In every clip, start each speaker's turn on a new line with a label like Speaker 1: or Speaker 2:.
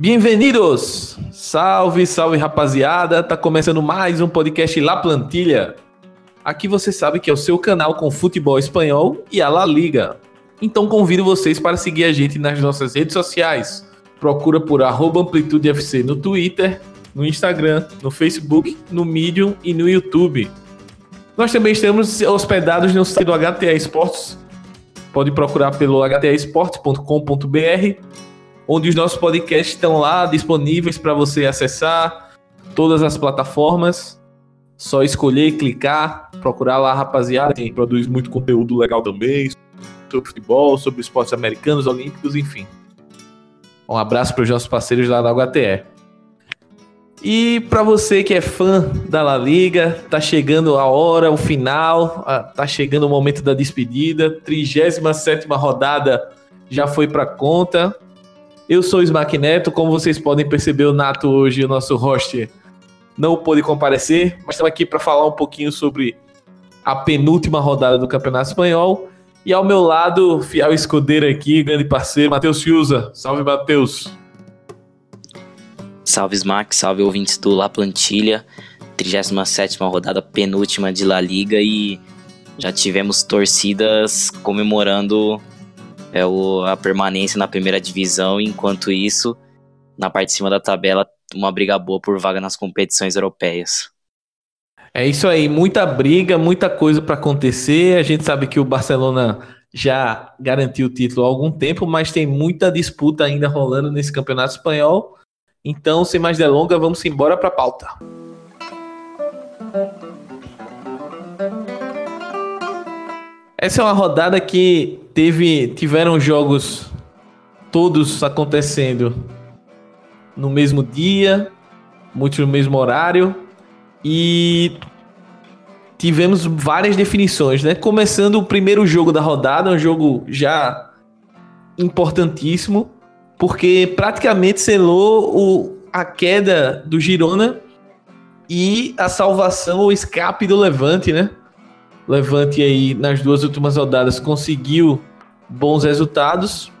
Speaker 1: Bem-vindos! Salve, salve rapaziada! Tá começando mais um podcast La Plantilha. Aqui você sabe que é o seu canal com futebol espanhol e a La Liga. Então convido vocês para seguir a gente nas nossas redes sociais. Procura por AmplitudeFC no Twitter, no Instagram, no Facebook, no Medium e no YouTube. Nós também estamos hospedados no site do HTA Esportes. Pode procurar pelo htaesportes.com.br onde os nossos podcasts estão lá disponíveis para você acessar todas as plataformas. Só escolher, clicar, procurar lá, rapaziada. Tem, produz muito conteúdo legal também sobre futebol, sobre esportes americanos, olímpicos, enfim. Um abraço para os nossos parceiros lá da HTE. E para você que é fã da La Liga, tá chegando a hora, o final, tá chegando o momento da despedida. 37 rodada já foi para conta. Eu sou o Smack Neto, como vocês podem perceber, o Nato hoje, o nosso host, não pôde comparecer, mas estamos aqui para falar um pouquinho sobre a penúltima rodada do Campeonato Espanhol. E ao meu lado, fiel escudeiro aqui, grande parceiro, Matheus Fiuza. Salve, Matheus.
Speaker 2: Salve, Smack, salve ouvintes do La Plantilha. 37 rodada, penúltima de La Liga e já tivemos torcidas comemorando é o, a permanência na primeira divisão, enquanto isso, na parte de cima da tabela, uma briga boa por vaga nas competições europeias.
Speaker 1: É isso aí, muita briga, muita coisa para acontecer. A gente sabe que o Barcelona já garantiu o título há algum tempo, mas tem muita disputa ainda rolando nesse campeonato espanhol. Então, sem mais delongas, vamos embora para a pauta. Essa é uma rodada que teve, tiveram jogos todos acontecendo no mesmo dia, muitos no mesmo horário e tivemos várias definições, né? Começando o primeiro jogo da rodada, um jogo já importantíssimo, porque praticamente selou o, a queda do Girona e a salvação, o escape do Levante, né? Levante aí nas duas últimas rodadas conseguiu bons resultados.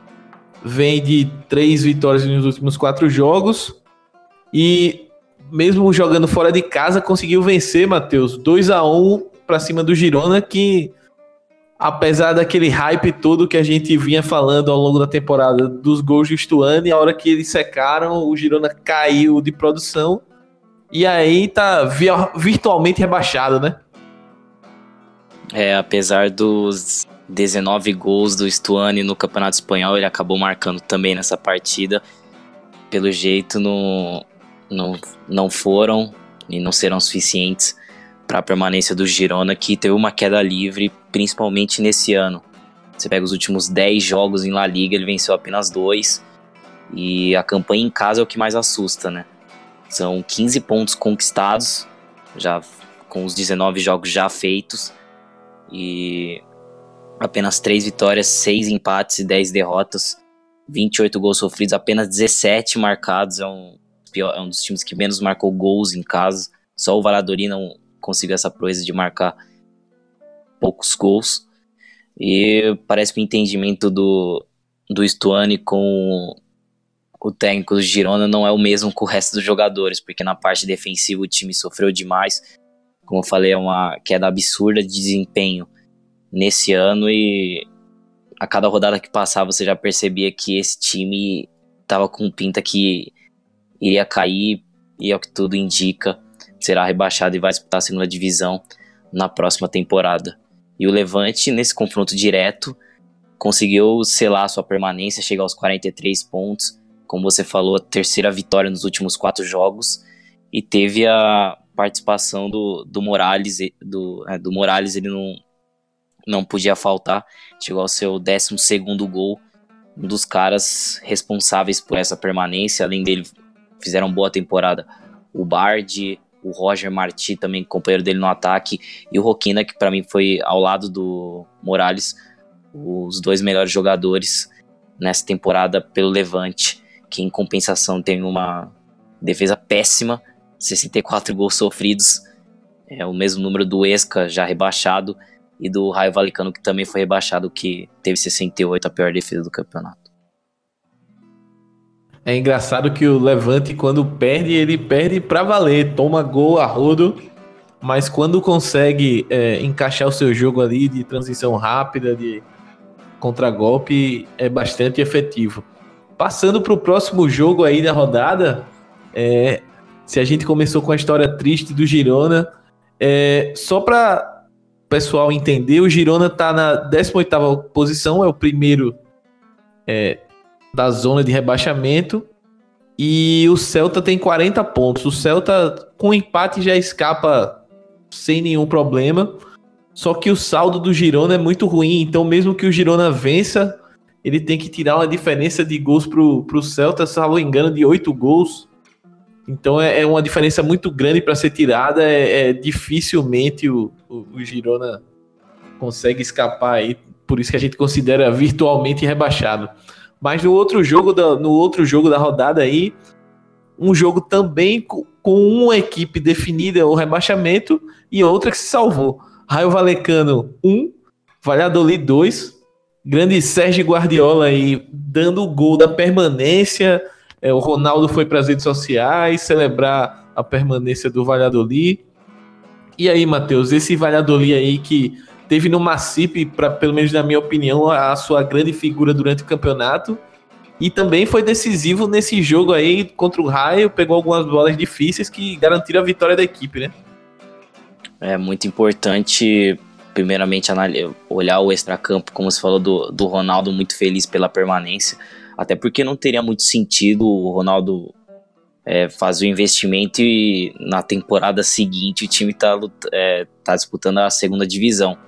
Speaker 1: Vem de três vitórias nos últimos quatro jogos. E mesmo jogando fora de casa, conseguiu vencer, Matheus, 2 a 1 para cima do Girona, que apesar daquele hype todo que a gente vinha falando ao longo da temporada dos gols de Stuani, a hora que eles secaram, o Girona caiu de produção. E aí tá virtualmente rebaixado, né?
Speaker 2: É, apesar dos 19 gols do Stuani no Campeonato Espanhol, ele acabou marcando também nessa partida. Pelo jeito, não, não, não foram e não serão suficientes para a permanência do Girona, que teve uma queda livre, principalmente nesse ano. Você pega os últimos 10 jogos em La Liga, ele venceu apenas dois. E a campanha em casa é o que mais assusta, né? São 15 pontos conquistados, já com os 19 jogos já feitos e apenas 3 vitórias, 6 empates e 10 derrotas, 28 gols sofridos, apenas 17 marcados, é um, é um dos times que menos marcou gols em casa, só o Valladolid não conseguiu essa proeza de marcar poucos gols, e parece que o entendimento do, do Stuani com o técnico do Girona não é o mesmo com o resto dos jogadores, porque na parte defensiva o time sofreu demais, como eu falei, é uma queda absurda de desempenho nesse ano e a cada rodada que passava você já percebia que esse time estava com pinta que iria cair e é o que tudo indica, será rebaixado e vai disputar a segunda divisão na próxima temporada. E o Levante, nesse confronto direto, conseguiu selar sua permanência, chegar aos 43 pontos, como você falou, a terceira vitória nos últimos quatro jogos, e teve a participação do, do Morales, do, é, do Morales ele não, não podia faltar, chegou ao seu 12 segundo gol, um dos caras responsáveis por essa permanência, além dele fizeram boa temporada o Bard, o Roger Marti também, companheiro dele no ataque, e o Roquina, que para mim foi ao lado do Morales, os dois melhores jogadores nessa temporada pelo Levante, que em compensação tem uma defesa péssima, 64 gols sofridos, é o mesmo número do Esca, já rebaixado, e do Raio Valicano, que também foi rebaixado, que teve 68, a pior defesa do campeonato.
Speaker 1: É engraçado que o Levante, quando perde, ele perde pra valer, toma gol a rodo, mas quando consegue é, encaixar o seu jogo ali de transição rápida, de contragolpe, é bastante efetivo. Passando para o próximo jogo aí da rodada, é, se a gente começou com a história triste do Girona, é, só para o pessoal entender, o Girona está na 18ª posição, é o primeiro é, da zona de rebaixamento. E o Celta tem 40 pontos. O Celta, com empate, já escapa sem nenhum problema. Só que o saldo do Girona é muito ruim. Então, mesmo que o Girona vença, ele tem que tirar uma diferença de gols pro, pro Celta, salvo engano, de 8 gols. Então é, é uma diferença muito grande para ser tirada. É, é dificilmente o, o, o, Girona consegue escapar aí. Por isso que a gente considera virtualmente rebaixado. Mas no outro jogo da, no outro jogo da rodada aí, um jogo também com, com uma equipe definida o rebaixamento e outra que se salvou. Raio Valecano 1, Valladolid 2. Grande Sérgio Guardiola aí dando o gol da permanência. É, o Ronaldo foi para as redes sociais celebrar a permanência do Valladolid. E aí, Matheus, esse Valladolid aí que teve no Macipe, para pelo menos na minha opinião, a sua grande figura durante o campeonato. E também foi decisivo nesse jogo aí contra o Raio, pegou algumas bolas difíceis que garantiram a vitória da equipe, né?
Speaker 2: É muito importante, primeiramente, olhar o extracampo, como você falou do, do Ronaldo, muito feliz pela permanência. Até porque não teria muito sentido o Ronaldo é, fazer o investimento e na temporada seguinte o time tá, é, tá disputando a segunda divisão.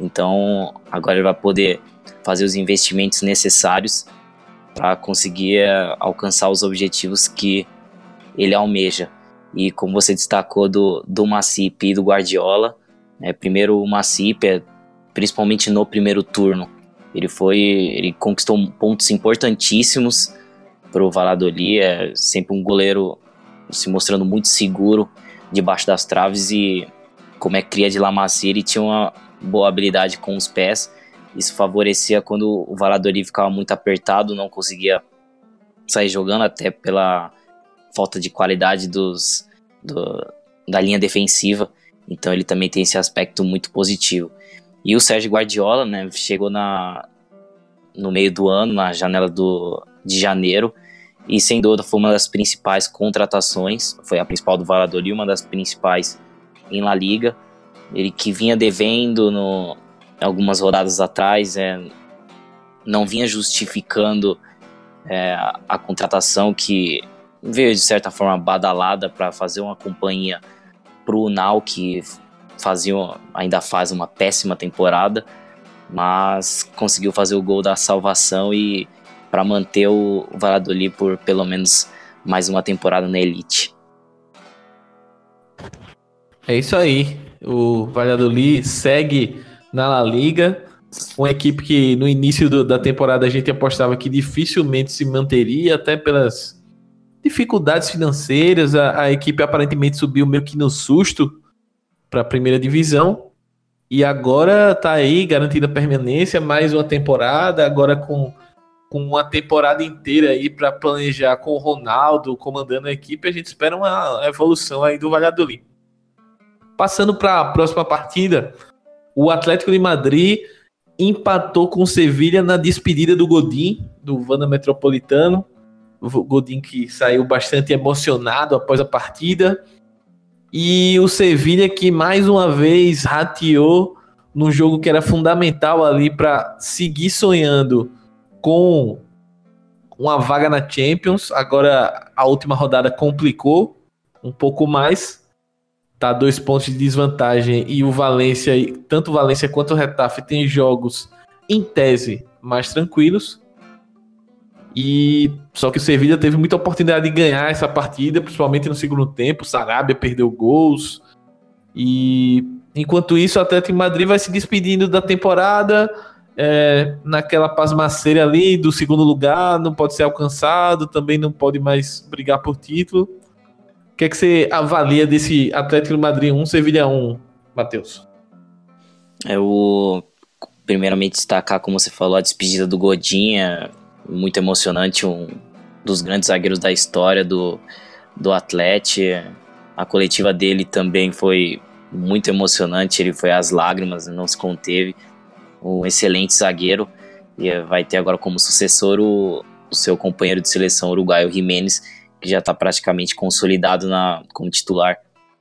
Speaker 2: Então agora ele vai poder fazer os investimentos necessários para conseguir é, alcançar os objetivos que ele almeja. E como você destacou do, do Macip e do Guardiola, é, primeiro o Macip, é, principalmente no primeiro turno, ele foi, ele conquistou pontos importantíssimos para o Valladolid, é sempre um goleiro se mostrando muito seguro debaixo das traves e como é cria de La Macia, ele tinha uma boa habilidade com os pés. Isso favorecia quando o Valladolid ficava muito apertado, não conseguia sair jogando até pela falta de qualidade dos, do, da linha defensiva. Então ele também tem esse aspecto muito positivo. E o Sérgio Guardiola, né, chegou na, no meio do ano, na janela do, de janeiro, e sem dúvida foi uma das principais contratações, foi a principal do Valladolid, uma das principais em La Liga. Ele que vinha devendo no, algumas rodadas atrás, é, não vinha justificando é, a, contratação que veio de certa forma badalada para fazer uma companhia para o Unal, que fazia, ainda faz uma péssima temporada, mas conseguiu fazer o gol da salvação e para manter o Valladolid por pelo menos mais uma temporada na elite.
Speaker 1: É isso aí. O Valladolid segue na La Liga, uma equipe que no início do, da temporada a gente apostava que dificilmente se manteria, até pelas dificuldades financeiras. A, a equipe aparentemente subiu meio que no susto para a primeira divisão. E agora tá aí, garantida permanência, mais uma temporada, agora com, com uma temporada inteira aí para planejar com o Ronaldo comandando a equipe, a gente espera uma evolução aí do Valladolid. Passando para a próxima partida, o Atlético de Madrid empatou com o Sevilha na despedida do Godin, do Vanda Metropolitano. O Godin que saiu bastante emocionado após a partida. E o Sevilha que mais uma vez rateou num jogo que era fundamental ali para seguir sonhando com uma vaga na Champions. Agora a última rodada complicou um pouco mais. Tá dois pontos de desvantagem e o Valência, tanto o Valência quanto o Retafe tem jogos em tese mais tranquilos. E só que o Sevilla teve muita oportunidade de ganhar essa partida, principalmente no segundo tempo. Sarabia perdeu gols. E enquanto isso, o Atlético Madrid vai se despedindo da temporada é, naquela pasmaceira ali do segundo lugar, não pode ser alcançado, também não pode mais brigar por título. O que é que você avalia desse Atlético Madrid 1, Sevilha 1, Matheus?
Speaker 2: Eu, primeiramente, destacar, como você falou, a despedida do Godinha muito emocionante, um, dos grandes zagueiros da história do, do Atlético. A coletiva dele também foi muito emocionante, ele foi às lágrimas, não se conteve. Um excelente zagueiro e vai ter agora como sucessor o, o seu companheiro de seleção uruguaio Jiménez, que já está praticamente consolidado na, como titular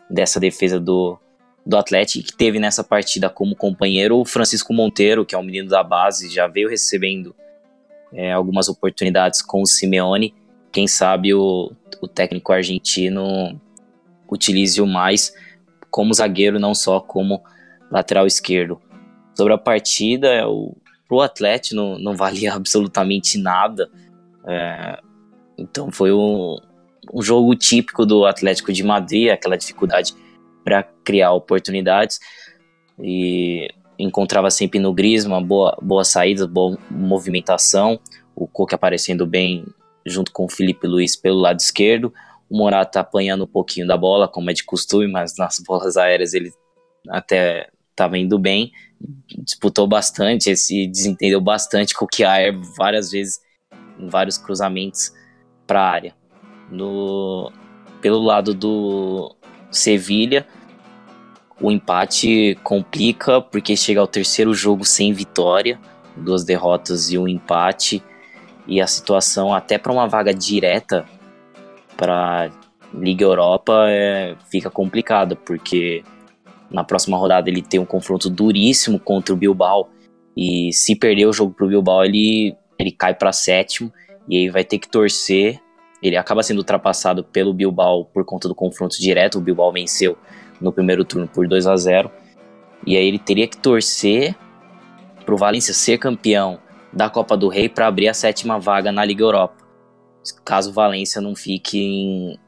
Speaker 2: dessa defesa do, do Atlético, que teve nessa partida como companheiro o Francisco Monteiro, que é um menino da base, já veio recebendo é, algumas oportunidades com o Simeone. Quem sabe o, o técnico argentino utilize o mais como zagueiro, não só como lateral esquerdo. Sobre a partida, é o, pro Atlético não, não valia absolutamente nada. É, então foi um, um jogo típico do Atlético de Madrid, aquela dificuldade para criar oportunidades e encontrava sempre no Griezmann boa, boa saída, boa movimentação, o Coque aparecendo bem junto com o Felipe Luiz pelo lado esquerdo, o Morata apanhando um pouquinho da bola, como é de costume, mas nas bolas aéreas ele até estava indo bem, disputou bastante, se desentendeu bastante com o Kiaer várias vezes em vários cruzamentos para a área. No, pelo lado do Sevilha, o empate complica porque chega ao terceiro jogo sem vitória, duas derrotas e um empate, e a situação até para uma vaga direta para Liga Europa é, fica complicada, porque na próxima rodada ele tem um confronto duríssimo contra o Bilbao, e se perder o jogo para o Bilbao ele, ele cai para sétimo, e aí vai ter que torcer. Ele acaba sendo ultrapassado pelo Bilbao por conta do confronto direto. O Bilbao venceu no primeiro turno por 2 a 0 E aí ele teria que torcer para o Valência ser campeão da Copa do Rei para abrir a sétima vaga na Liga Europa. Caso o Valência não fique em,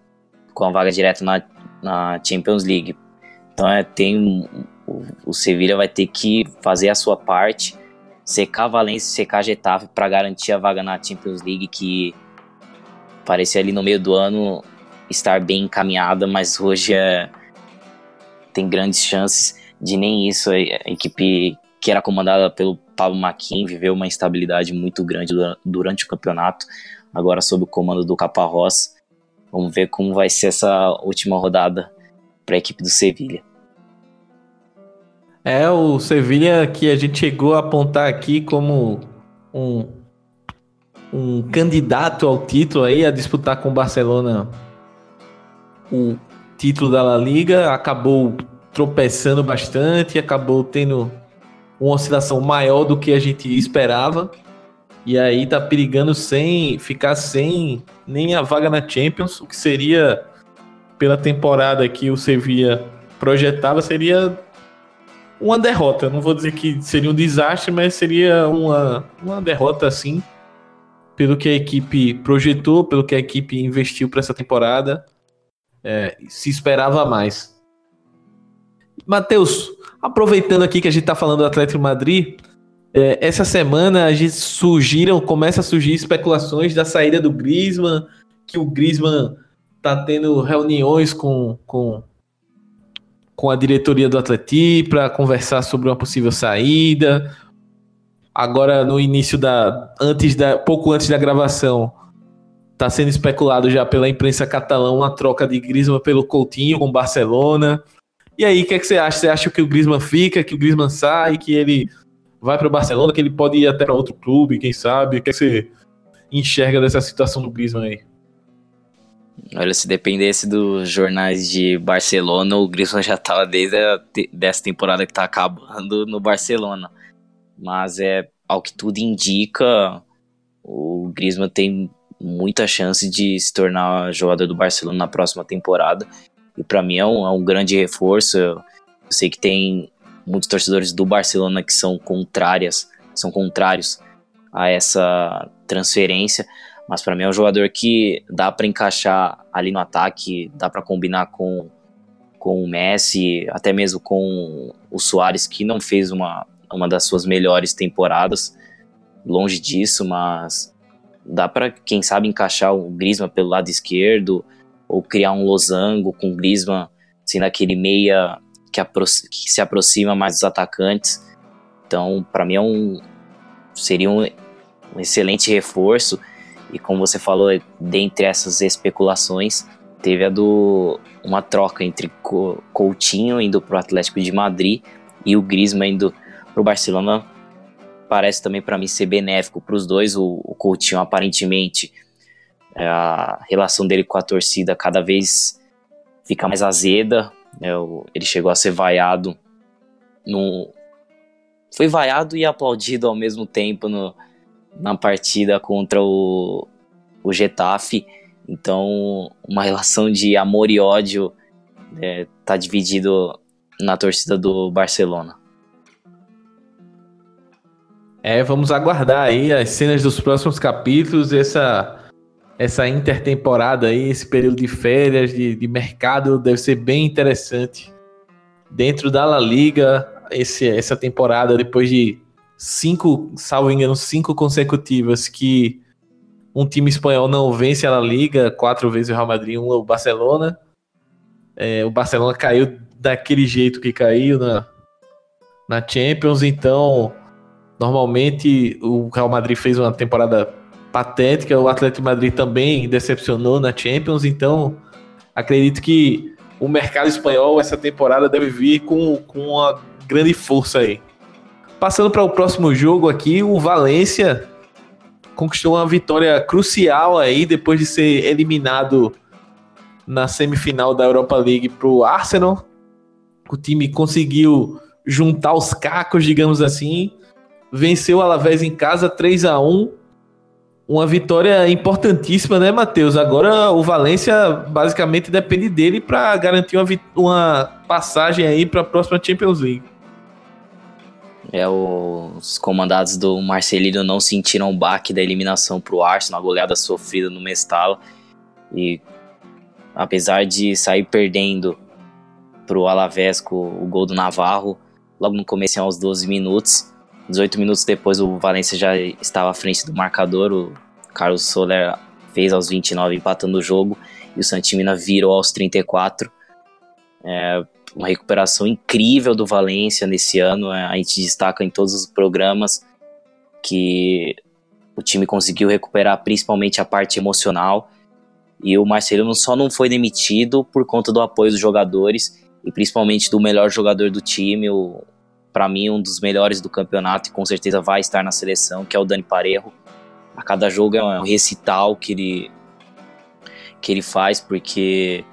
Speaker 2: com a vaga direta na, na Champions League. Então é, tem o, o Sevilla vai ter que fazer a sua parte, secar Valência, secar Getafe para garantir a vaga na Champions League que parecia ali no meio do ano estar bem encaminhada, mas hoje é tem grandes chances de nem isso. A equipe que era comandada pelo Pablo Maquin viveu uma instabilidade muito grande durante o campeonato, agora sob o comando do Caparrós. Vamos ver como vai ser essa última rodada para a equipe do Sevilha.
Speaker 1: É o Sevilha que a gente chegou a apontar aqui como um, um candidato ao título aí, a disputar com o Barcelona o título da La Liga, acabou tropeçando bastante, acabou tendo uma oscilação maior do que a gente esperava. E aí tá perigando sem ficar sem nem a vaga na Champions, o que seria pela temporada que o Sevilla projetava seria uma derrota. Não vou dizer que seria um desastre, mas seria uma, uma derrota assim, pelo que a equipe projetou, pelo que a equipe investiu para essa temporada é, se esperava mais. Matheus, aproveitando aqui que a gente está falando do Atlético Madrid, é, essa semana a gente surgiram, começa a surgir especulações da saída do Griezmann, que o Griezmann está tendo reuniões com, com, com a diretoria do Atlético para conversar sobre uma possível saída. Agora no início da antes da pouco antes da gravação, Tá sendo especulado já pela imprensa catalã uma troca de Griezmann pelo Coutinho com Barcelona. E aí, o que, é que você acha? Você acha que o Griezmann fica, que o Griezmann sai, que ele vai para o Barcelona, que ele pode ir até para outro clube, quem sabe? O que, é que você enxerga dessa situação do Griezmann aí?
Speaker 2: Olha, se dependesse dos jornais de Barcelona, o Griezmann já estava desde a te dessa temporada que está acabando no Barcelona. Mas é ao que tudo indica, o Griezmann tem muita chance de se tornar jogador do Barcelona na próxima temporada. E para mim é um, é um, grande reforço. Eu, sei que tem muitos torcedores do Barcelona que são contrárias, são contrários a essa transferência, mas para mim é um jogador que dá para encaixar ali no ataque, dá para combinar com com o Messi, até mesmo com o Soares que não fez uma uma das suas melhores temporadas, longe disso, mas dá para quem sabe encaixar o Griezmann pelo lado esquerdo ou criar um losango com o Griezmann sendo aquele meia que, que se aproxima mais dos atacantes. Então, para mim é um seria um, um, excelente reforço E como você falou, dentre essas especulações, teve a do uma troca entre Coutinho indo para o Atlético de Madrid e o Griezmann indo para o Barcelona. Parece também para mim ser benéfico para os dois. O, o Coutinho aparentemente é, a relação dele com a torcida cada vez fica mais azeda. É, ele chegou a ser vaiado no foi vaiado e aplaudido ao mesmo tempo no, na partida contra o, o Getafe. Então, uma relação de amor e ódio é, tá dividido na torcida do Barcelona.
Speaker 1: É, vamos aguardar aí as cenas dos próximos capítulos, essa essa intertemporada aí, esse período de férias, de, de mercado, deve ser bem interessante. Dentro da La Liga, esse, essa temporada, depois de cinco, salvo engano, cinco consecutivas que um time espanhol não vence a La Liga, quatro vezes o Real Madrid, um o Barcelona. É, o Barcelona caiu daquele jeito que caiu na, na Champions, então normalmente o Real Madrid fez uma temporada patética, o Atlético Madrid também decepcionou na Champions, então acredito que o mercado espanhol essa temporada deve vir com, com uma grande força aí. Passando para o próximo jogo aqui, o Valência conquistou uma vitória crucial aí depois de ser eliminado na semifinal da Europa League para o Arsenal. O time conseguiu juntar os cacos, digamos assim, venceu o Alavés em casa 3 a 1 uma vitória importantíssima, né, Matheus? Agora o Valência basicamente depende dele para garantir uma, uma passagem aí para a próxima Champions League.
Speaker 2: É, os comandados do Marcelino não sentiram o baque da eliminação para o Arsenal, a goleada sofrida no Mestala. E apesar de sair perdendo para o Alavés com o gol do Navarro, logo no começo, aos 12 minutos, 18 minutos depois o Valência já estava à frente do marcador, o Carlos Soler fez aos 29 empatando o jogo e o Santimina virou aos 34. É, uma recuperação incrível do Valência nesse ano. É, a gente destaca em todos os programas que o time conseguiu recuperar principalmente a parte emocional. E o Marcelino só não foi demitido por conta do apoio dos jogadores e principalmente do melhor jogador do time, para mim um dos melhores do campeonato e com certeza vai estar na seleção, que é o Dani Parejo. A cada jogo é um recital que ele que ele faz porque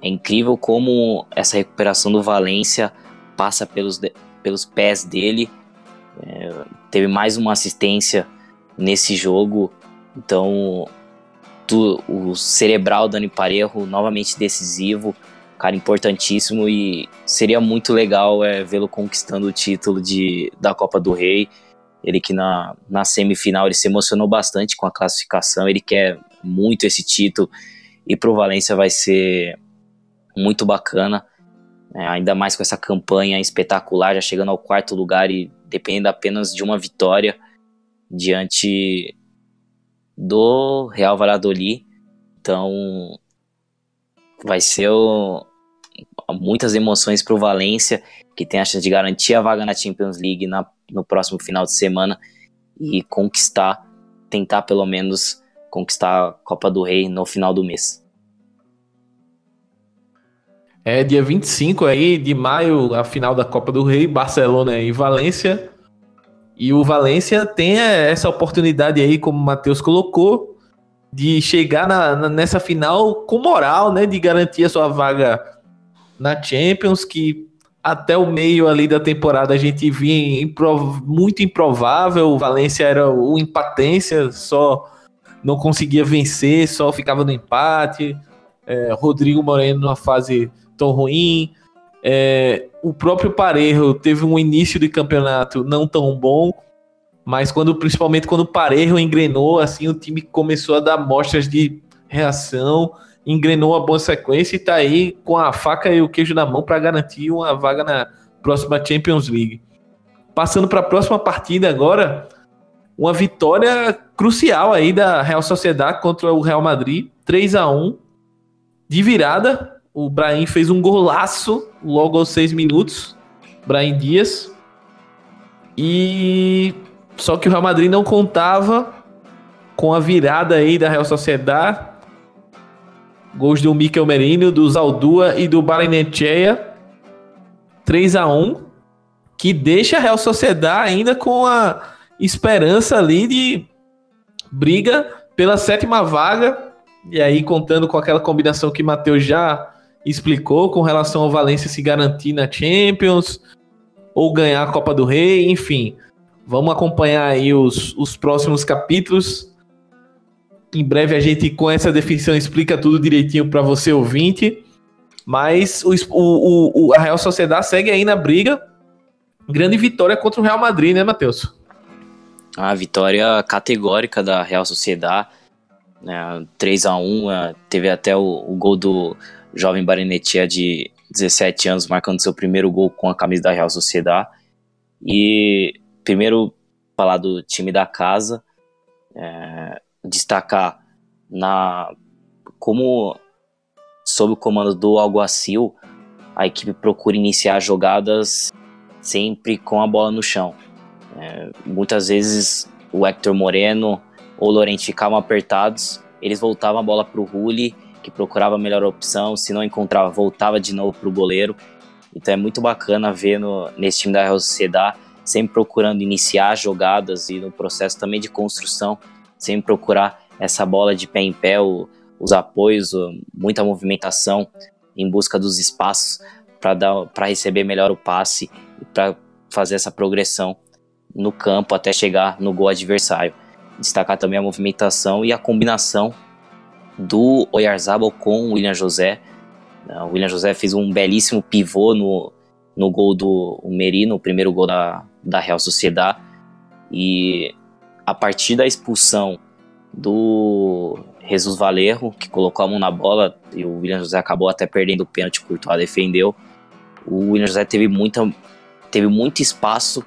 Speaker 2: é incrível como essa recuperação do Valência passa pelos, pelos pés dele. É, teve mais uma assistência nesse jogo. Então, tu, o cerebral Dani Parejo novamente decisivo, cara importantíssimo e seria muito legal é, vê-lo conquistando o título de, da Copa do Rei. Ele que na, na semifinal ele se emocionou bastante com a classificação, ele quer muito esse título e para o Valência vai ser muito bacana. É, ainda mais com essa campanha espetacular, já chegando ao quarto lugar e dependendo apenas de uma vitória diante do Real Valladolid. Então vai ser o, muitas emoções para o Valência, que tem a chance de garantir a vaga na Champions League na, no próximo final de semana e conquistar, tentar pelo menos conquistar a Copa do Rei no final do mês.
Speaker 1: É dia 25 aí de maio, a final da Copa do Rei, Barcelona e Valência. E o Valência tem essa oportunidade aí, como o Matheus colocou, de chegar na, na, nessa final com moral, né? De garantir a sua vaga na Champions, que até o meio ali da temporada a gente via improv muito improvável. O Valência era o empatência, só não conseguia vencer, só ficava no empate. É, Rodrigo Moreno numa fase tão ruim. É, o próprio Parejo teve um início de campeonato não tão bom, mas quando principalmente quando o Parejo engrenou, assim, o time começou a dar mostras de reação, engrenou a boa sequência e está aí com a faca e o queijo na mão para garantir uma vaga na próxima Champions League. Passando para a próxima partida agora, uma vitória crucial aí da Real Sociedade contra o Real Madrid, 3 a 1 de virada, o Brahim fez um golaço logo aos seis minutos. Brahim Dias. E só que o Real Madrid não contava com a virada aí da Real Sociedade. Gols do Mikel Merino, do Zaldua e do Barinechea. 3 a 1 que deixa a Real Sociedade ainda com a esperança ali de briga pela sétima vaga. E aí, contando com aquela combinação que Matheus já explicou com relação ao Valência se garantir na Champions ou ganhar a Copa do Rei, enfim. Vamos acompanhar aí os, os próximos capítulos. Em breve a gente, com essa definição, explica tudo direitinho para você ouvinte. Mas o, o, o, a Real Sociedade segue aí na briga. Grande vitória contra o Real Madrid, né, Matheus?
Speaker 2: A vitória categórica da Real Sociedade. Né, 3 a 1 é, Teve até o, o gol do jovem Barenetia de 17 anos, marcando seu primeiro gol com a camisa da Real Sociedade. E primeiro falar do time da casa, é, destacar na como sob o comando do Alguacil, a equipe procura iniciar jogadas sempre com a bola no chão. É, muitas vezes o Hector Moreno ou o Lorente ficavam apertados, eles voltavam a bola para o Rulli, que procurava a melhor opção, se não encontrava, voltava de novo para o goleiro. Então é muito bacana ver no, nesse time da Real Sociedade sempre procurando iniciar jogadas e no processo também de construção, sempre procurar essa bola de pé em pé, o, os apoios, muita movimentação em busca dos espaços para receber melhor o passe e para fazer essa progressão no campo até chegar no gol adversário. Destacar também a movimentação e a combinação do Oyarzabal com o William José. O William José fez um belíssimo pivô no, no gol do Merino, o primeiro gol da, da Real Sociedade. E a partir da expulsão do Jesus Valerro, que colocou a mão na bola, e o William José acabou até perdendo o pênalti, o Courtois defendeu. O William José teve, muita, teve muito espaço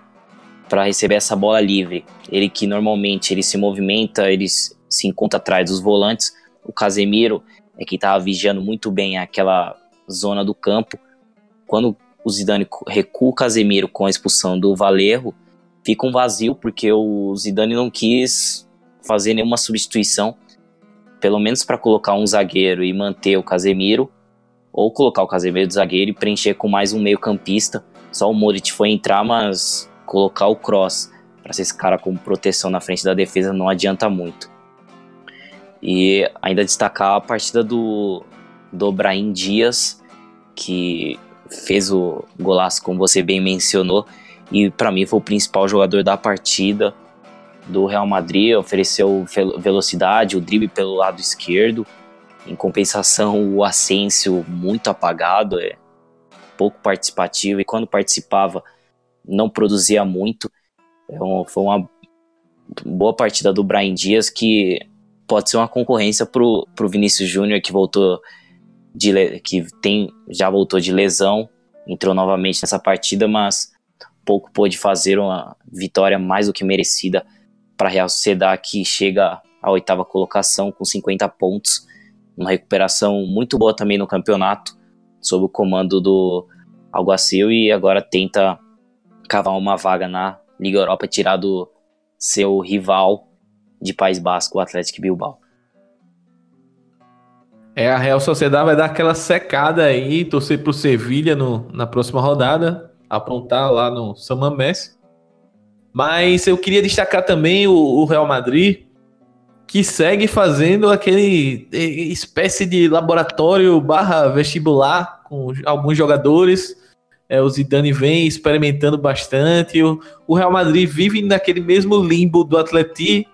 Speaker 2: para receber essa bola livre. Ele que normalmente ele se movimenta, ele se encontra atrás dos volantes. O Casemiro é que estava vigiando muito bem aquela zona do campo. Quando o Zidane recua o Casemiro com a expulsão do Valerro, fica um vazio porque o Zidane não quis fazer nenhuma substituição, pelo menos para colocar um zagueiro e manter o Casemiro, ou colocar o Casemiro de zagueiro e preencher com mais um meio-campista. Só o Moritz foi entrar, mas colocar o Cross para ser esse cara como proteção na frente da defesa não adianta muito. E ainda destacar a partida do, do Brahim Dias, que fez o golaço, como você bem mencionou, e para mim foi o principal jogador da partida do Real Madrid, ofereceu velocidade, o drible pelo lado esquerdo. Em compensação, o Asensio muito apagado, é pouco participativo e quando participava não produzia muito. Um, foi uma boa partida do Brian Dias que pode ser uma concorrência pro, pro Vinícius Júnior que voltou de que tem já voltou de lesão, entrou novamente nessa partida, mas pouco pôde fazer uma vitória mais do que merecida para a Real Sociedade que chega à oitava colocação com 50 pontos, uma recuperação muito boa também no campeonato, sob o comando do Alguacil e agora tenta cavar uma vaga na Liga Europa, tirar do seu rival de País Basco, o Atlético Bilbao.
Speaker 1: É, a Real Sociedade vai dar aquela secada aí, torcer pro Sevilha no, na próxima rodada, apontar lá no Samamés. Mas eu queria destacar também o, o, Real Madrid, que segue fazendo aquele espécie de laboratório barra vestibular com alguns jogadores. É, o Zidane vem experimentando bastante. O, o Real Madrid vive naquele mesmo limbo do Atleti,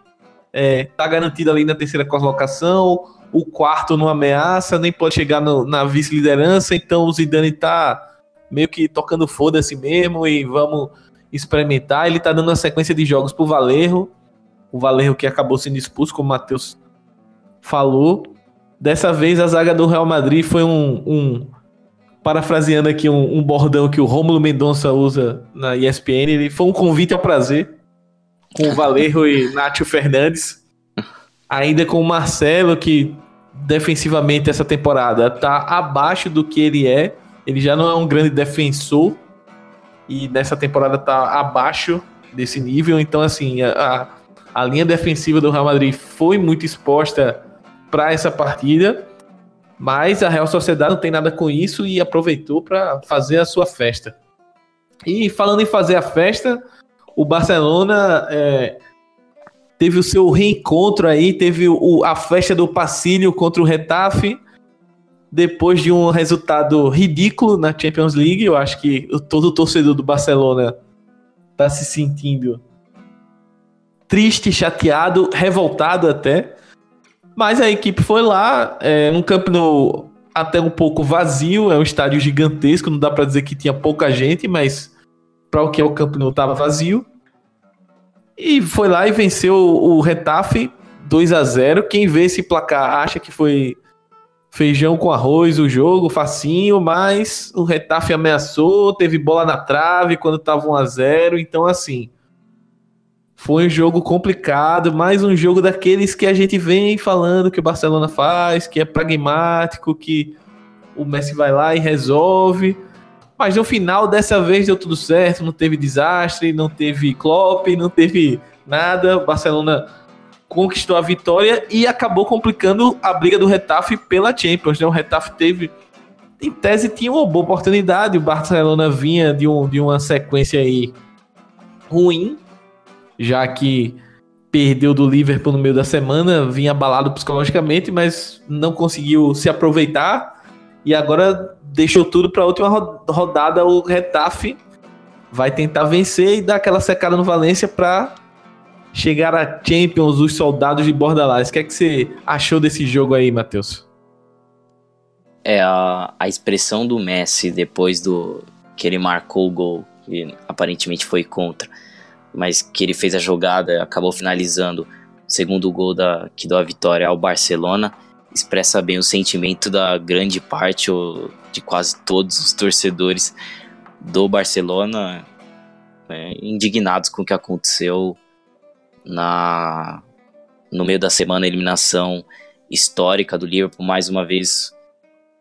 Speaker 1: é, tá garantido ali na terceira colocação o quarto não ameaça, nem pode chegar no, na vice-liderança, então o Zidane tá meio que tocando foda-se mesmo e vamos experimentar. Ele tá dando uma sequência de jogos pro Valerro, o Valerro que acabou sendo expulso, como o Matheus falou. Dessa vez a zaga do Real Madrid foi um, um parafraseando aqui um, um, bordão que o Rômulo Mendonça usa na ESPN, ele foi um convite ao prazer com o Valerro e Nátio Fernandes. Ainda com o Marcelo, que defensivamente essa temporada tá abaixo do que ele é. Ele já não é um grande defensor e nessa temporada tá abaixo desse nível. Então, assim, a, A linha defensiva do Real Madrid foi muito exposta para essa partida, mas a Real Sociedade não tem nada com isso e aproveitou para fazer a sua festa. E falando em fazer a festa, o Barcelona é, teve o seu reencontro aí, teve o, a festa do Passinho contra o Retafe, depois de um resultado ridículo na Champions League. Eu acho que todo torcedor do Barcelona tá se sentindo triste, chateado, revoltado até. Mas a equipe foi lá, é, num campo no, até um pouco vazio, é um estádio gigantesco, não dá para dizer que tinha pouca gente, mas para o que é o campo não estava vazio. E foi lá e venceu o Retafe 2 a 0. Quem vê esse placar acha que foi feijão com arroz o jogo, facinho, mas o Retafe ameaçou, teve bola na trave quando estava 1 a 0. Então assim, foi um jogo complicado, mais um jogo daqueles que a gente vem falando que o Barcelona faz, que é pragmático, que o Messi vai lá e resolve. Mas no final, dessa vez deu tudo certo, não teve desastre, não teve Klopp, não teve nada. O Barcelona conquistou a vitória e acabou complicando a briga do Retafe pela Champions. Né? O Retafe teve, em tese, tinha uma boa oportunidade. O Barcelona vinha de, um, de uma sequência aí ruim, já que perdeu do Liverpool no meio da semana, vinha abalado psicologicamente, mas não conseguiu se aproveitar e agora deixou tudo para a última rodada. O Retafe vai tentar vencer e dar aquela secada no Valência para chegar a Champions, os soldados de Bordalares. O que é que você achou desse jogo aí, Matheus?
Speaker 2: É a, a expressão do Messi depois do que ele marcou o gol, que aparentemente foi contra mas que ele fez a jogada, acabou finalizando o segundo gol da, que deu a vitória ao Barcelona, expressa bem o sentimento da grande parte, ou de quase todos os torcedores do Barcelona, né, indignados com o que aconteceu na no meio da semana, eliminação histórica do Liverpool, mais uma vez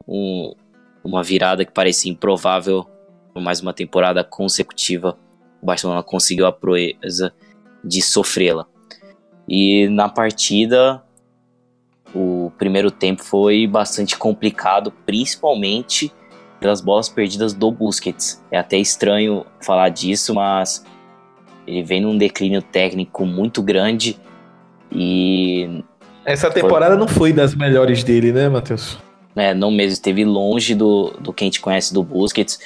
Speaker 2: um, uma virada que parecia improvável por mais uma temporada consecutiva o Barcelona conseguiu a proeza de sofrê-la. E na partida, o primeiro tempo foi bastante complicado, principalmente pelas bolas perdidas do Busquets. É até estranho falar disso, mas ele vem num declínio técnico muito grande e.
Speaker 1: Essa temporada foi... não foi das melhores dele, né, Matheus?
Speaker 2: É, não mesmo, esteve longe do, do que a gente conhece do Busquets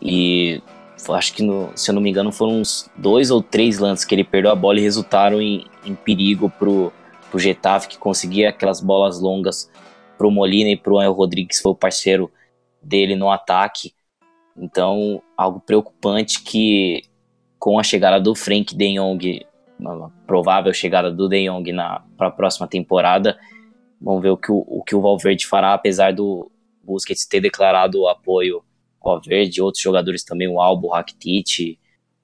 Speaker 2: e acho que, no, se eu não me engano, foram uns dois ou três lances que ele perdeu a bola e resultaram em, em perigo pro, pro Getafe, que conseguia aquelas bolas longas pro Molina e pro Anel Rodrigues, que foi o parceiro dele no ataque. Então, algo preocupante que com a chegada do Frank De Jong, uma provável chegada do De Jong para a próxima temporada, vamos ver o que o, o que o Valverde fará, apesar do Busquets ter declarado apoio Verde, outros jogadores também, o Albo, o Rakitic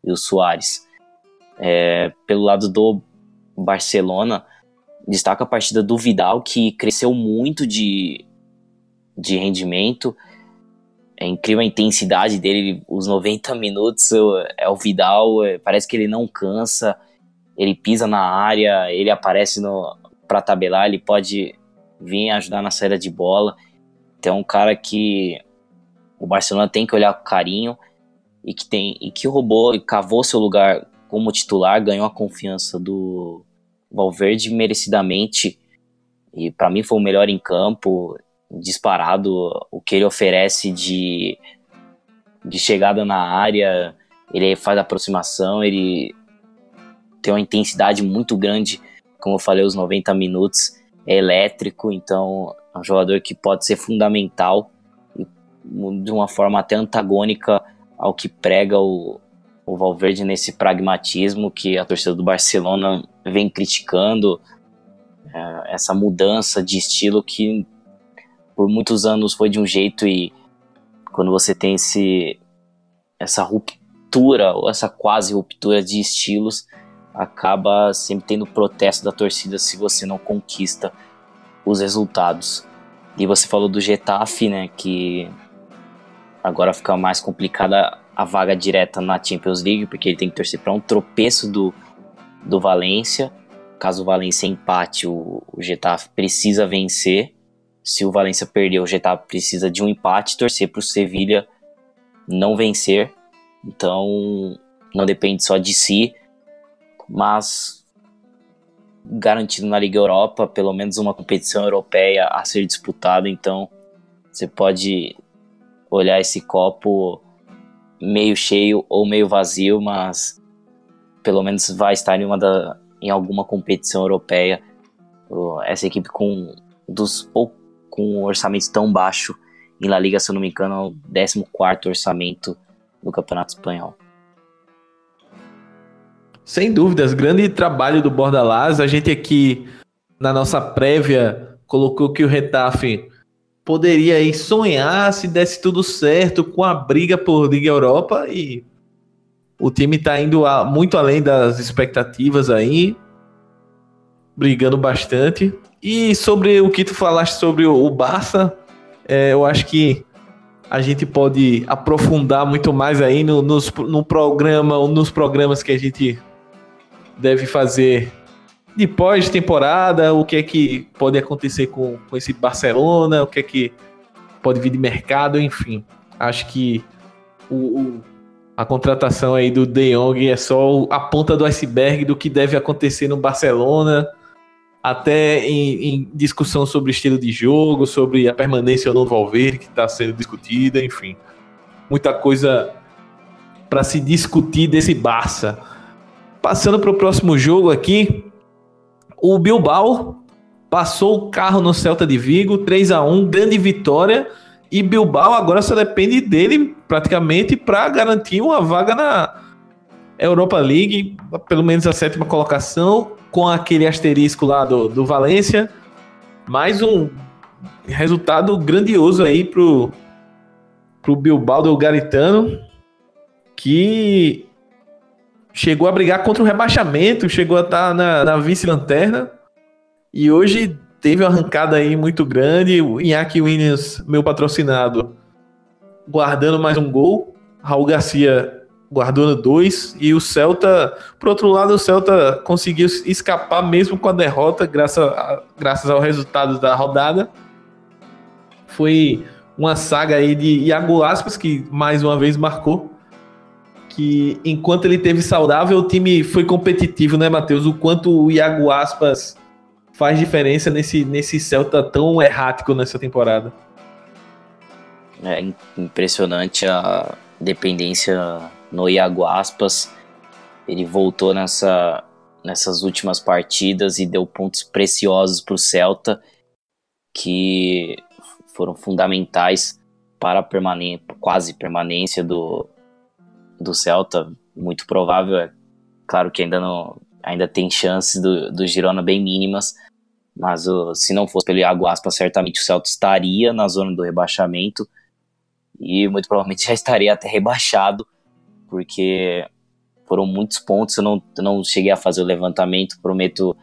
Speaker 2: e o Soares. É, pelo lado do Barcelona, destaca a partida do Vidal, que cresceu muito de, de rendimento. É incrível a intensidade dele, os 90 minutos é o Vidal, é, parece que ele não cansa, ele pisa na área, ele aparece para tabelar, ele pode vir ajudar na saída de bola. Então, é um cara que o Barcelona tem que olhar com carinho e que tem e que roubou e cavou seu lugar como titular, ganhou a confiança do Valverde merecidamente e para mim foi o melhor em campo, disparado o que ele oferece de de chegada na área, ele faz aproximação, ele tem uma intensidade muito grande, como eu falei, os 90 minutos, é elétrico, então é um jogador que pode ser fundamental de uma forma até antagônica ao que prega o, o Valverde nesse pragmatismo que a torcida do Barcelona vem criticando, é, essa mudança de estilo que por muitos anos foi de um jeito e quando você tem esse, essa ruptura, ou essa quase ruptura de estilos, acaba sempre tendo protesto da torcida se você não conquista os resultados. E você falou do Getafe, né, que Agora fica mais complicada a vaga direta na Champions League, porque ele tem que torcer para um tropeço do, do Valência. caso o Valência empate, o, o Getafe precisa vencer. Se o Valência perder, o Getafe precisa de um empate, torcer para o Sevilha não vencer. Então, não depende só de si, mas garantido na Liga Europa, pelo menos uma competição europeia a ser disputada. Então, você pode olhar esse copo meio cheio ou meio vazio, mas pelo menos vai estar em uma da, em alguma competição europeia. Essa equipe com dos com um orçamento tão baixo em La Liga, se eu não me engano, é o 14 orçamento no Campeonato Espanhol.
Speaker 1: Sem dúvidas, grande trabalho do Bordalás. A gente aqui na nossa prévia colocou que o Retafe poderia aí sonhar se desse tudo certo com a briga por Liga Europa e o time está indo a, muito além das expectativas aí, brigando bastante. E sobre o que tu falaste sobre o, Barça, é, eu acho que a gente pode aprofundar muito mais aí no, nos, no programa ou nos programas que a gente deve fazer de pós-temporada, o que é que pode acontecer com, com esse Barcelona, o que é que pode vir de mercado, enfim. Acho que o, o, a contratação aí do De Jong é só a ponta do iceberg do que deve acontecer no Barcelona, até em, em discussão sobre estilo de jogo, sobre a permanência ou não do Valverde, que está sendo discutida, enfim. Muita coisa para se discutir desse Barça. Passando para o próximo jogo aqui, o Bilbao passou o carro no Celta de Vigo, 3 a 1 grande vitória. E Bilbao agora só depende dele praticamente para garantir uma vaga na Europa League, pelo menos a sétima colocação, com aquele asterisco lá do, do Valência. Mais um resultado grandioso aí pro, pro Bilbao do Garitano, que chegou a brigar contra o rebaixamento, chegou a estar tá na, na vice-lanterna e hoje teve uma arrancada aí muito grande. O Iñaki Williams, meu patrocinado, guardando mais um gol. Raul Garcia guardando dois. E o Celta, por outro lado, o Celta conseguiu escapar mesmo com a derrota, graças, a, graças ao resultado da rodada. Foi uma saga aí de Iago Aspas, que mais uma vez marcou que enquanto ele teve saudável, o time foi competitivo, né, Matheus? O quanto o Iago Aspas faz diferença nesse, nesse Celta tão errático nessa temporada.
Speaker 2: É impressionante a dependência no Iago Aspas. Ele voltou nessa, nessas últimas partidas e deu pontos preciosos para o Celta que foram fundamentais para a quase permanência do, do Celta, muito provável. É claro que ainda não ainda tem chances do, do Girona bem mínimas, mas uh, se não fosse pelo Iago Aspas, certamente o Celta estaria na zona do rebaixamento e muito provavelmente já estaria até rebaixado, porque foram muitos pontos. Eu não, não cheguei a fazer o levantamento, prometo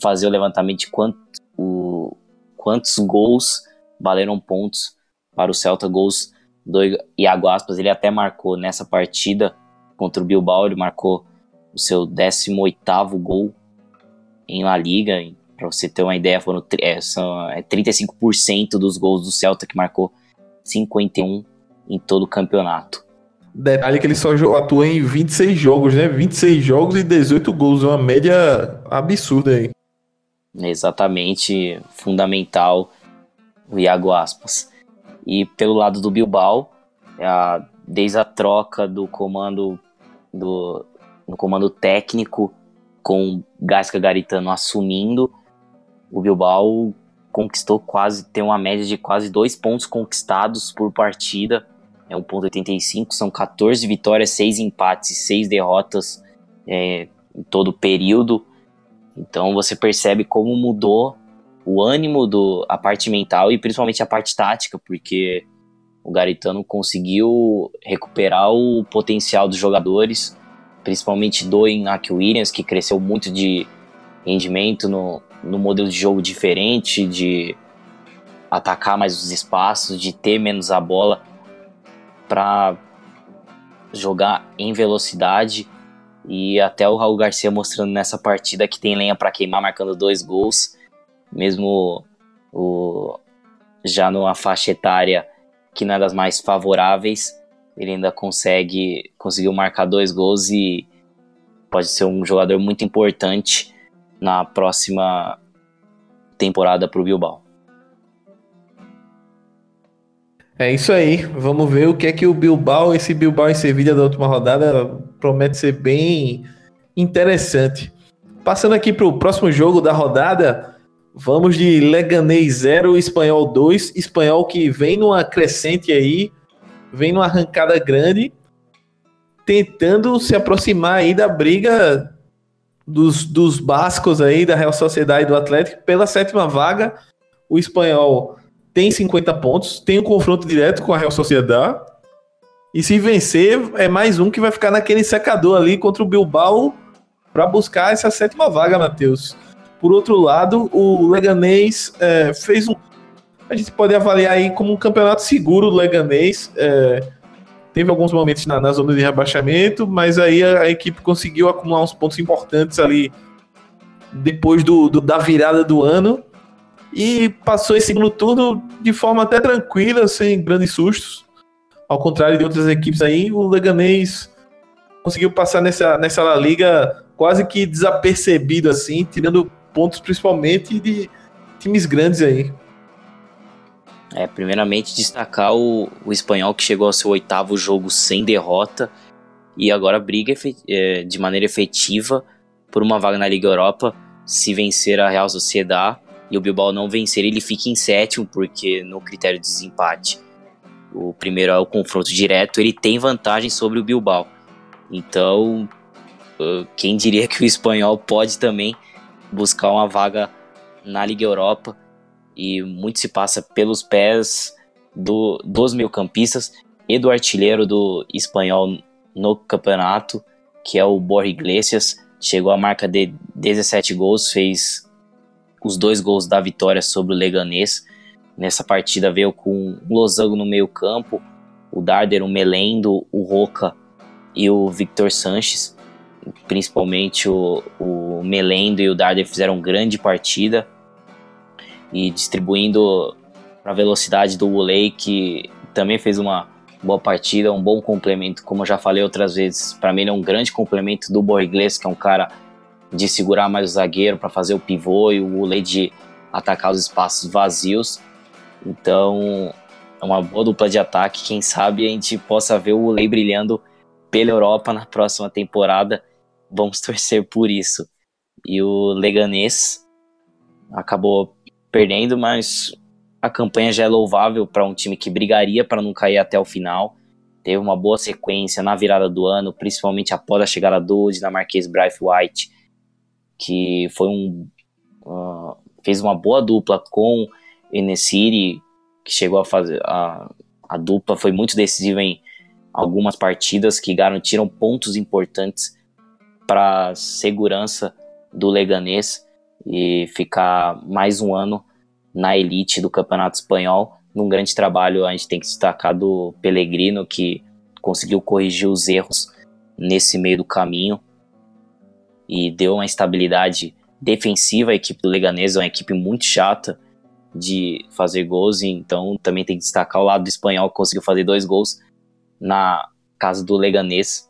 Speaker 2: fazer o levantamento de quanto, o, quantos gols valeram pontos para o Celta, gols do Iago Aspas, ele até marcou nessa partida contra o Bilbao, ele marcou o seu 18º gol em La Liga, para você ter uma ideia, foram é, são, é 35% dos gols do Celta que marcou 51 em todo o campeonato.
Speaker 1: Detalhe que ele só atua em 26 jogos, né? 26 jogos e 18 gols, uma média absurda aí.
Speaker 2: Exatamente, fundamental o Iago Aspas. E pelo lado do Bilbao, a, desde a troca do comando do no comando técnico com Gasca Garitano assumindo, o Bilbao conquistou quase, tem uma média de quase dois pontos conquistados por partida, é 1.85, são 14 vitórias, 6 empates e 6 derrotas é, em todo o período. Então você percebe como mudou o ânimo, do, a parte mental e principalmente a parte tática, porque o Garitano conseguiu recuperar o potencial dos jogadores, principalmente do Iñaki Williams, que cresceu muito de rendimento no, no modelo de jogo diferente, de atacar mais os espaços, de ter menos a bola para jogar em velocidade E até o Raul Garcia mostrando nessa partida que tem lenha para queimar, marcando dois gols. Mesmo o, já numa faixa etária que não é das mais favoráveis, ele ainda consegue conseguiu marcar dois gols e pode ser um jogador muito importante na próxima temporada para o Bilbao.
Speaker 1: É isso aí. Vamos ver o que é que o Bilbao, esse Bilbao em Sevilha da última rodada, promete ser bem interessante. Passando aqui para o próximo jogo da rodada, vamos de Leganés 0, Espanhol 2. Espanhol que vem numa crescente aí, vem numa arrancada grande, tentando se aproximar aí da briga dos, dos bascos aí, da Real Sociedade e do Atlético pela sétima vaga. O Espanhol tem 50 pontos, tem um confronto direto com a Real Sociedade. E se vencer, é mais um que vai ficar naquele secador ali contra o Bilbao para buscar essa sétima vaga, Matheus. Por outro lado, o Leganês é, fez um. A gente pode avaliar aí como um campeonato seguro do Leganês. É, teve alguns momentos na, na, zona de rebaixamento, mas aí a, a, equipe conseguiu acumular uns pontos importantes ali depois do, do da virada do ano e passou esse segundo turno de forma até tranquila, sem grandes sustos. Ao contrário de outras equipes aí, o Leganês conseguiu passar nessa, nessa La Liga quase que desapercebido assim, tirando pontos principalmente de times grandes aí.
Speaker 2: É, primeiramente destacar o, o espanhol que chegou ao seu oitavo jogo sem derrota e agora briga é, de maneira efetiva por uma vaga na Liga Europa se vencer a Real Sociedade e o Bilbao não vencer, ele fica em sétimo, porque no critério de desempate, o primeiro é o confronto direto, ele tem vantagem sobre o Bilbao. Então, quem diria que o espanhol pode também buscar uma vaga na Liga Europa e muito se passa pelos pés do, dos meio-campistas e do artilheiro do espanhol no campeonato, que é o Borja Iglesias. Chegou à marca de 17 gols, fez os dois gols da vitória sobre o Leganês. Nessa partida veio com o Losango no meio campo, o Darder, o Melendo, o Roca e o Victor Sanches. Principalmente o, o Melendo e o Darder fizeram grande partida e distribuindo para a velocidade do Ulei, que também fez uma boa partida, um bom complemento, como eu já falei outras vezes, para mim ele é um grande complemento do Borges, que é um cara de segurar mais o zagueiro para fazer o pivô e o Ule de atacar os espaços vazios. Então, é uma boa dupla de ataque. Quem sabe a gente possa ver o Ule brilhando pela Europa na próxima temporada. Vamos torcer por isso. E o Leganês acabou perdendo, mas a campanha já é louvável para um time que brigaria para não cair até o final. Teve uma boa sequência na virada do ano, principalmente após a chegada do dinamarquês Bryce White que foi um uh, fez uma boa dupla com Enesiri, que chegou a fazer a, a dupla foi muito decisiva em algumas partidas que garantiram pontos importantes para segurança do Leganês e ficar mais um ano na elite do Campeonato Espanhol. Num grande trabalho, a gente tem que destacar do Pellegrino, que conseguiu corrigir os erros nesse meio do caminho e deu uma estabilidade defensiva. A equipe do Leganês é uma equipe muito chata de fazer gols, então também tem que destacar o lado do espanhol que conseguiu fazer dois gols na casa do Leganês.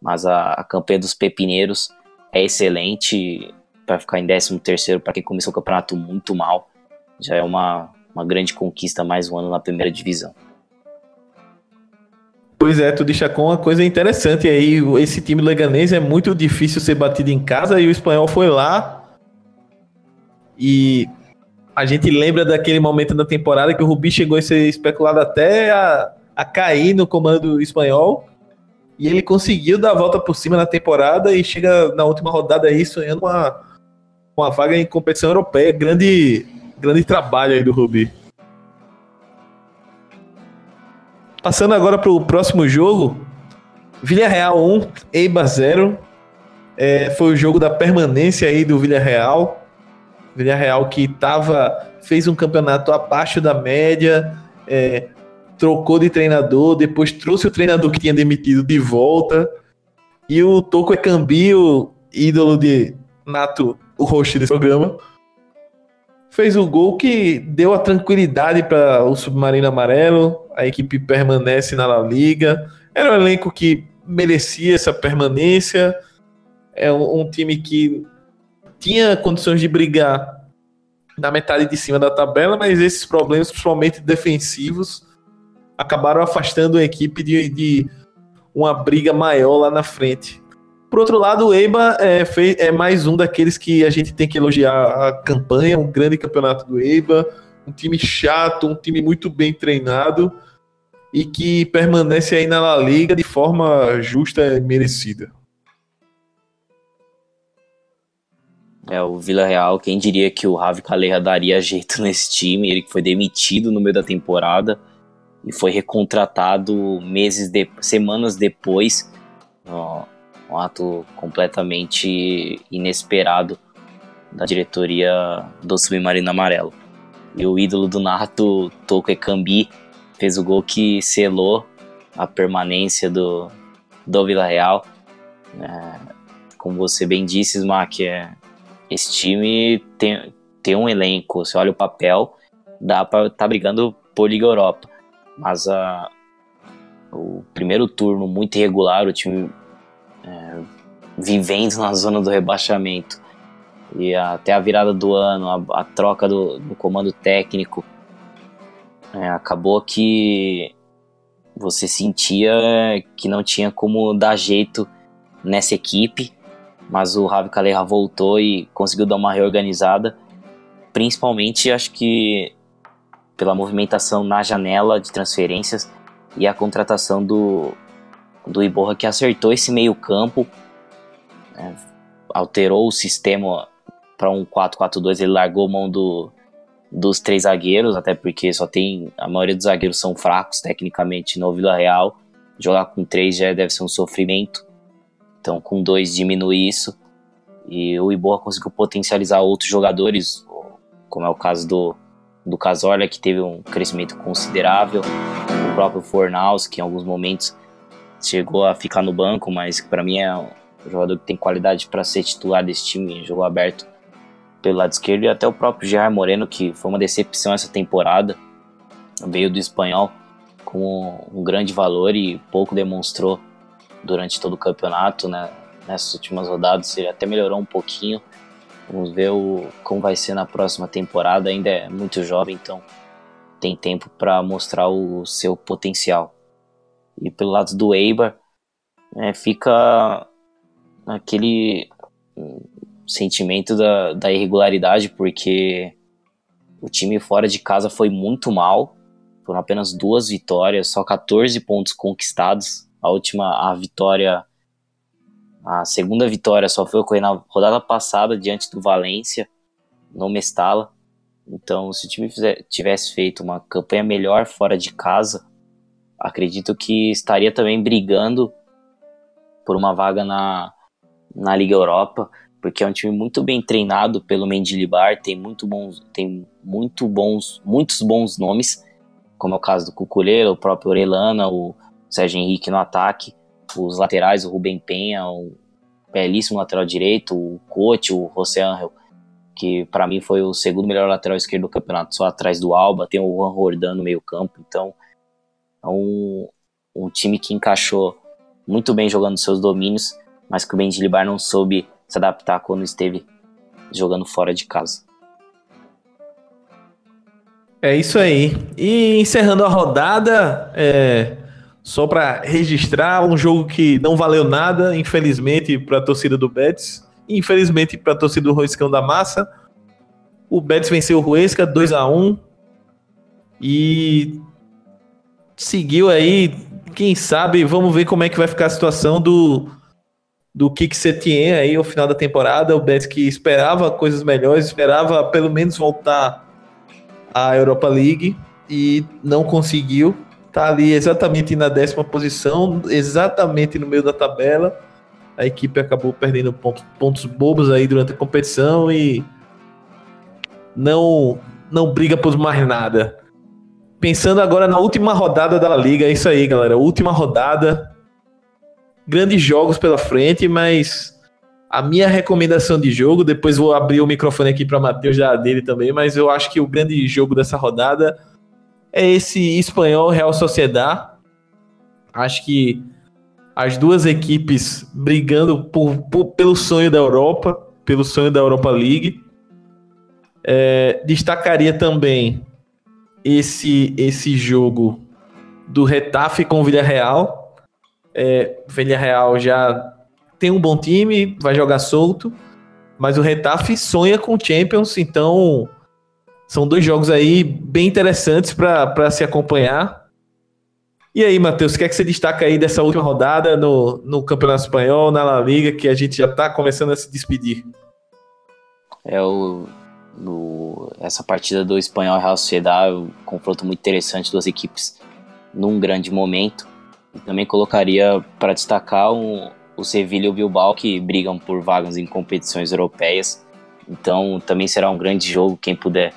Speaker 2: Mas a, a campanha dos Pepineiros é excelente para ficar em 13 terceiro para quem começou o campeonato muito mal. Já é uma, uma grande conquista mais um ano na primeira divisão.
Speaker 1: Pois é, tu deixa com uma coisa interessante aí. Esse time leganês é muito difícil ser batido em casa e o espanhol foi lá. E a gente lembra daquele momento da temporada que o Rubi chegou a ser especulado até a, a cair no comando espanhol. E ele conseguiu dar a volta por cima na temporada e chega na última rodada aí sonhando uma, uma vaga em competição europeia. Grande, grande trabalho aí do Rubi. Passando agora para o próximo jogo, Villarreal 1, Eibar 0. É, foi o jogo da permanência aí do Villarreal. Villarreal que tava, fez um campeonato abaixo da média, é, trocou de treinador, depois trouxe o treinador que tinha demitido de volta E o Toco é Cambio, ídolo de Nato, o host desse programa, fez o gol que deu a tranquilidade para o Submarino Amarelo. A equipe permanece na La Liga. Era um elenco que merecia essa permanência. É um, um time que tinha condições de brigar na metade de cima da tabela, mas esses problemas, principalmente defensivos, acabaram afastando a equipe de, de uma briga maior lá na frente. Por outro lado, o Eiba é, fez, é, mais um daqueles que a gente tem que elogiar a campanha, um grande campeonato do Eiba, um time chato, um time muito bem treinado e que permanece aí na La Liga de forma justa e merecida.
Speaker 2: É, o Vila Real, quem diria que o Ravi Calleja daria jeito nesse time, ele foi demitido no meio da temporada e foi recontratado meses de, semanas depois um ato completamente inesperado da diretoria do Submarino Amarelo. E o ídolo do Nato, Toko Ekambi, fez o gol que selou a permanência do, do Vila Real. É, como você bem disse, Smack, é, esse time tem, tem um elenco, você olha o papel, dá para estar tá brigando por Liga Europa. Mas a, o primeiro turno muito irregular, o time é, vivendo na zona do rebaixamento. E até a virada do ano, a, a troca do, do, comando técnico, é, acabou que você sentia que não tinha como dar jeito nessa equipe, mas o Ravi Calleja voltou e conseguiu dar uma reorganizada, principalmente acho que pela movimentação na janela de transferências e a contratação do do Iborra que acertou esse meio campo, né, alterou o sistema para um 4-4-2, ele largou mão do, dos três zagueiros, até porque só tem a maioria dos zagueiros são fracos tecnicamente no Vila Real. Jogar com três já deve ser um sofrimento. Então, com dois diminui isso. E o Iborra conseguiu potencializar outros jogadores, como é o caso do, do Casorla, que teve um crescimento considerável. O próprio Fornaus, que em alguns momentos chegou a ficar no banco, mas para mim é um jogador que tem qualidade para ser titular desse time, jogou aberto pelo lado esquerdo, e até o próprio Gerard Moreno, que foi uma decepção essa temporada, veio do espanhol com um grande valor e pouco demonstrou durante todo o campeonato, né? Nessas últimas rodadas ele até melhorou um pouquinho. Vamos ver o, como vai ser na próxima temporada. Ainda é muito jovem, então tem tempo para mostrar o seu potencial. E pelo lado do Eibar, né, fica aquele sentimento da, da irregularidade, porque o time fora de casa foi muito mal. Foram apenas duas vitórias, só 14 pontos conquistados. A última, a vitória, a segunda vitória só foi ocorrer na rodada passada diante do Valência, no Mestala. Então, se o time fizer, tivesse feito uma campanha melhor fora de casa, acredito que estaria também brigando por uma vaga na, na Liga Europa, porque é um time muito bem treinado pelo Mendilibar, tem muito bons, tem muito bons, muitos bons nomes, como é o caso do Cuculeiro, o próprio Orelana, o Sérgio Henrique no ataque, os laterais, o Rubem Penha, o belíssimo lateral direito, o Cote, o José Angel, que para mim foi o segundo melhor lateral esquerdo do campeonato, só atrás do Alba, tem o Juan Rordan no meio campo, então é um, um time que encaixou muito bem jogando seus domínios, mas que o Mendilibar não soube se adaptar quando esteve jogando fora de casa.
Speaker 1: É isso aí. E encerrando a rodada, é, só para registrar um jogo que não valeu nada, infelizmente, para a torcida do Betis, infelizmente para a torcida do Roiscão da Massa. O Betis venceu o Ruesca 2 a 1 e seguiu aí, quem sabe, vamos ver como é que vai ficar a situação do do Kik Setien aí ao final da temporada, o Betis que esperava coisas melhores, esperava pelo menos voltar à Europa League e não conseguiu. Tá ali exatamente na décima posição, exatamente no meio da tabela. A equipe acabou perdendo pontos, pontos bobos aí durante a competição e não não briga por mais nada. Pensando agora na última rodada da Liga, é isso aí, galera. Última rodada. grandes jogos pela frente, mas a minha recomendação de jogo, depois vou abrir o microfone aqui para Matheus dar dele também, mas eu acho que o grande jogo dessa rodada é esse espanhol Real Sociedad. Acho que as duas equipes brigando por, por, pelo sonho da Europa, pelo sonho da Europa League. É, destacaria também esse, esse jogo do Retafe com o Villarreal. É, Villarreal já tem um bom time, vai jogar solto, mas o Retafe sonha com Champions, então são dois jogos aí bem interessantes para se acompanhar. E aí, Matheus, o que é que você destaca aí dessa última rodada no, no Campeonato Espanhol, na La Liga, que a gente já está começando a se despedir?
Speaker 2: É o, no, essa partida do Espanhol Real Sociedad, um confronto muito interessante, duas equipes num grande momento. E também colocaria para destacar um, o Sevilla e o Bilbao, que brigam por vagas em competições europeias. Então também será um grande jogo, quem puder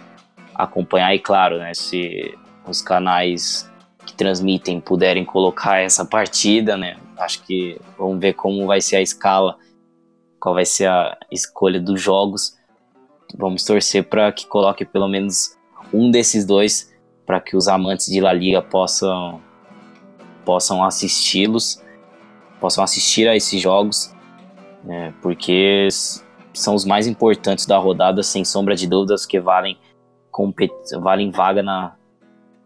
Speaker 2: acompanhar. E claro, né, se os canais que transmitem puderem colocar essa partida, né, acho que vamos ver como vai ser a escala, qual vai ser a escolha dos jogos. Vamos torcer para que coloque pelo menos um desses dois para que os amantes de La Liga possam possam assisti-los possam assistir a esses jogos, né, porque são os mais importantes da rodada, sem sombra de dúvidas, que valem, valem vaga na,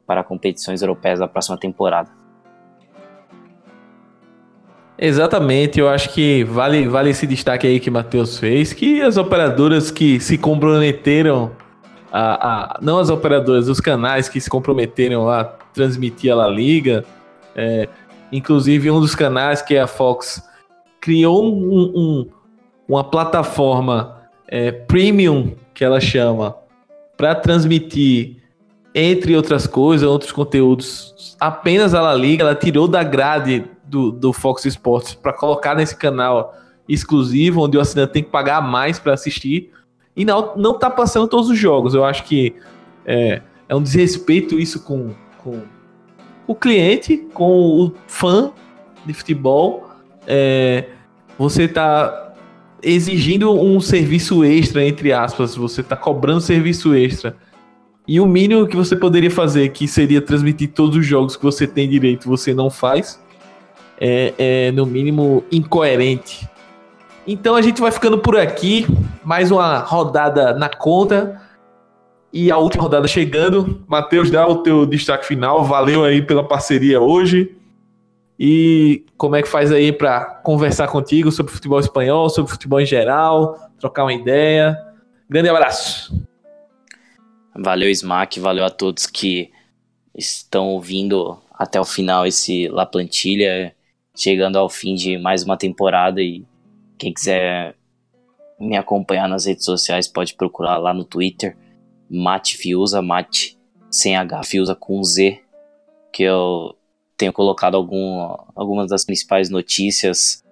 Speaker 2: para competições europeias da próxima temporada.
Speaker 1: Exatamente, eu acho que vale, vale esse destaque aí que Matheus fez, que as operadoras que se comprometeram, a, a, não as operadoras, os canais que se comprometeram a transmitir a La Liga, é, Inclusive, um dos canais, que é a Fox, criou um, um, uma plataforma é, premium, que ela chama, para transmitir, entre outras coisas, outros conteúdos, apenas a La Liga. Ela tirou da grade do, do Fox Sports para colocar nesse canal exclusivo, onde o assinante tem que pagar mais para assistir. E não, não tá passando todos os jogos. Eu acho que é, é um desrespeito isso com, com o cliente, com o fã de futebol, é, você está exigindo um serviço extra, entre aspas, você está cobrando serviço extra. E o mínimo que você poderia fazer, que seria transmitir todos os jogos que você tem direito, você não faz, é, é no mínimo incoerente. Então a gente vai ficando por aqui. Mais uma rodada na conta. E a última rodada chegando. Matheus, dá o teu destaque final. Valeu aí pela parceria hoje. E como é que faz aí para conversar contigo sobre futebol espanhol, sobre futebol em geral, trocar uma ideia? Grande abraço.
Speaker 2: Valeu, Smack. Valeu a todos que estão ouvindo até o final esse La Plantilha, chegando ao fim de mais uma temporada. E quem quiser me acompanhar nas redes sociais pode procurar lá no Twitter Mate Fiusa, Mate sem H, Fiusa com Z, que eu tenho colocado algum, algumas das principais notícias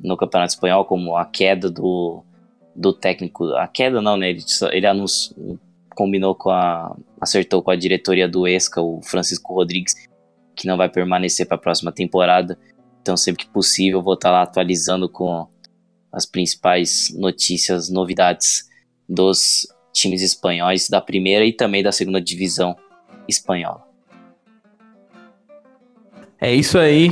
Speaker 2: no Campeonato Espanhol, como a queda do, do técnico. A queda não, né? Ele, ele anunciou, combinou com a. acertou com a diretoria do ESCA, o Francisco Rodrigues, que não vai permanecer para a próxima temporada. Então, sempre que possível, vou estar tá lá atualizando com as principais notícias, novidades dos times espanhóis da primeira e também da segunda divisão espanhola.
Speaker 1: É isso aí.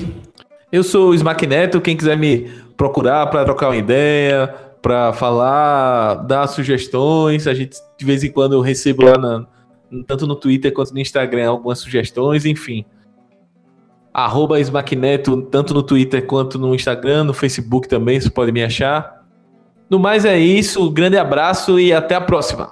Speaker 1: Eu sou o Smack Neto. Quem quiser me procurar para trocar uma ideia, para falar, dar sugestões, a gente de vez em quando eu recebo lá na, tanto no Twitter quanto no Instagram algumas sugestões, enfim. Arroba Neto, tanto no Twitter quanto no Instagram, no Facebook também, você pode me achar. No mais é isso, grande abraço e até a próxima.